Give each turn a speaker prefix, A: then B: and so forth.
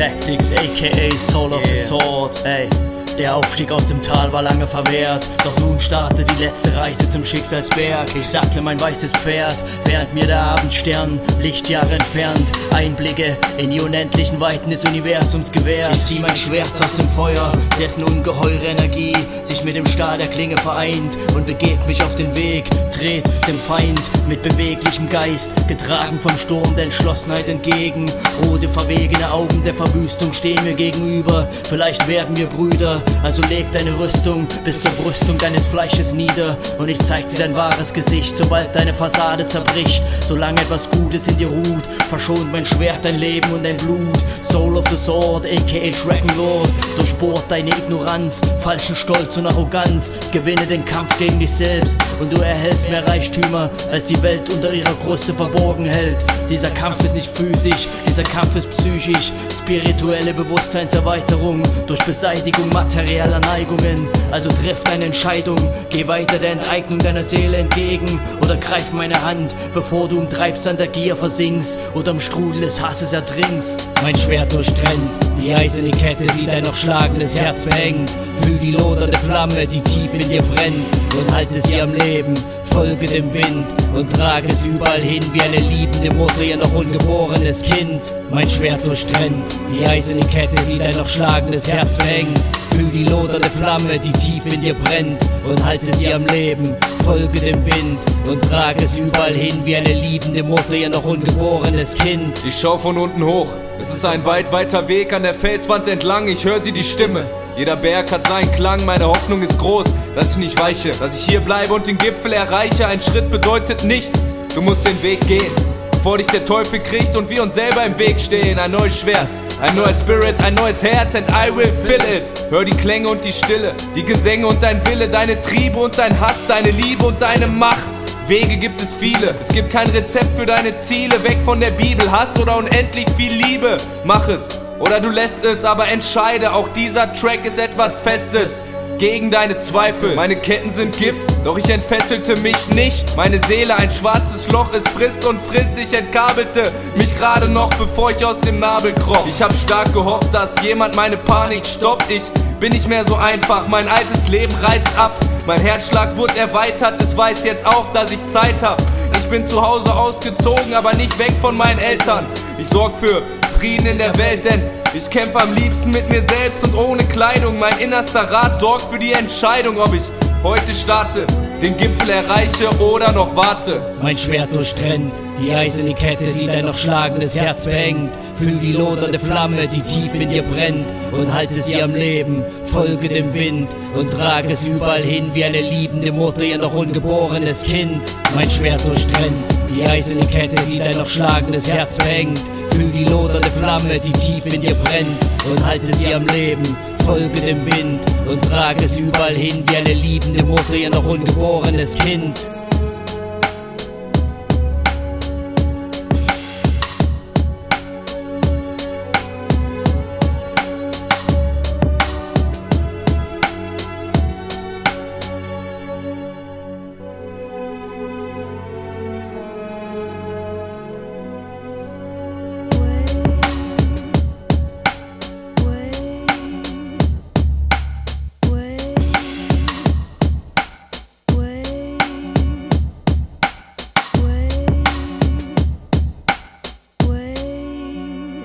A: Tactics, aka Soul of the Sword. Ey. Der Aufstieg aus dem Tal war lange verwehrt, doch nun startet die letzte Reise zum Schicksalsberg. Ich sattle mein weißes Pferd, während mir der Abendstern Lichtjahre entfernt Einblicke in die unendlichen Weiten des Universums gewährt. Ich zieh mein Schwert aus dem Feuer, dessen ungeheure Energie sich mit dem Stahl der Klinge vereint und begebt mich auf den Weg, dreht dem Feind mit beweglichem Geist, getragen vom Sturm der Entschlossenheit entgegen. Rote, verwegene Augen der Verwüstung stehen mir gegenüber. Vielleicht werden wir Brüder, also leg deine Rüstung bis zur Brüstung deines Fleisches nieder und ich zeig dir dein wahres Gesicht, sobald deine Fassade zerbricht. Solange etwas Gutes in dir ruht, verschont mein Schwert dein Leben und dein Blut. Soul of the Sword, aka Dragon Lord, durchbohrt deine Ignoranz, falschen Stolz und Arroganz. Gewinne den Kampf gegen dich selbst und du erhältst mehr Reichtümer, als die Welt unter ihrer Kruste verborgen hält. Dieser Kampf ist nicht physisch, dieser Kampf ist psychisch. Spirituelle Bewusstseinserweiterung durch Beseitigung materieller Neigungen. Also triff deine Entscheidung, geh weiter der Enteignung deiner Seele entgegen oder greif meine Hand, bevor du im Treibsand der Gier versinkst oder im Strudel des Hasses ertrinkst. Mein Schwert durchtrennt die eiserne Kette, die dein noch schlagendes Herz behängt. Fühl die lodernde Flamme, die tief in dir brennt und halte sie am Leben. Folge dem Wind und trage es überall hin wie eine liebende Mutter ihr noch ungeborenes Kind. Mein Schwert durchtrennt die eiserne Kette, die dein noch schlagendes Herz behängt. Fühl die lodernde Flamme, die tief in dir brennt und halte sie am Leben. Folge dem Wind und trage es überall hin wie eine liebende Mutter ihr noch ungeborenes Kind.
B: Ich schau von unten hoch. Es ist ein weit weiter Weg an der Felswand entlang. Ich höre sie die Stimme. Jeder Berg hat seinen Klang. Meine Hoffnung ist groß, dass ich nicht weiche, dass ich hier bleibe und den Gipfel erreiche. Ein Schritt bedeutet nichts. Du musst den Weg gehen, bevor dich der Teufel kriegt und wir uns selber im Weg stehen. Ein neues Schwert. Ein neuer Spirit, ein neues Herz and I will fill it. Hör die Klänge und die Stille, die Gesänge und dein Wille, deine Triebe und dein Hass, deine Liebe und deine Macht. Wege gibt es viele, es gibt kein Rezept für deine Ziele. Weg von der Bibel, Hass oder unendlich viel Liebe. Mach es oder du lässt es, aber entscheide, auch dieser Track ist etwas Festes gegen deine Zweifel. Meine Ketten sind Gift, doch ich entfesselte mich nicht. Meine Seele ein schwarzes Loch, es frisst und frisst. Ich entkabelte mich gerade noch, bevor ich aus dem Nabel kroch. Ich hab stark gehofft, dass jemand meine Panik stoppt. Ich bin nicht mehr so einfach, mein altes Leben reißt ab. Mein Herzschlag wurde erweitert, es weiß jetzt auch, dass ich Zeit hab. Ich bin zu Hause ausgezogen, aber nicht weg von meinen Eltern. Ich sorg für Frieden in der Welt, denn ich kämpfe am liebsten mit mir selbst und ohne Kleidung. Mein innerster Rat sorgt für die Entscheidung, ob ich heute starte, den Gipfel erreiche oder noch warte.
A: Mein Schwert durchtrennt die eiserne Kette, die dein noch schlagendes Herz behängt. Fühl die lodernde Flamme, die tief in dir brennt und halte sie am Leben. Folge dem Wind und trage es überall hin wie eine liebende Mutter ihr noch ungeborenes Kind. Mein Schwert durchtrennt die eiserne Kette, die dein noch schlagendes Herz behängt. Fühl die lodernde Flamme, die tief in dir brennt und halte sie am Leben. Folge dem Wind und trage es überall hin wie eine liebende Mutter ihr noch ungeborenes Kind.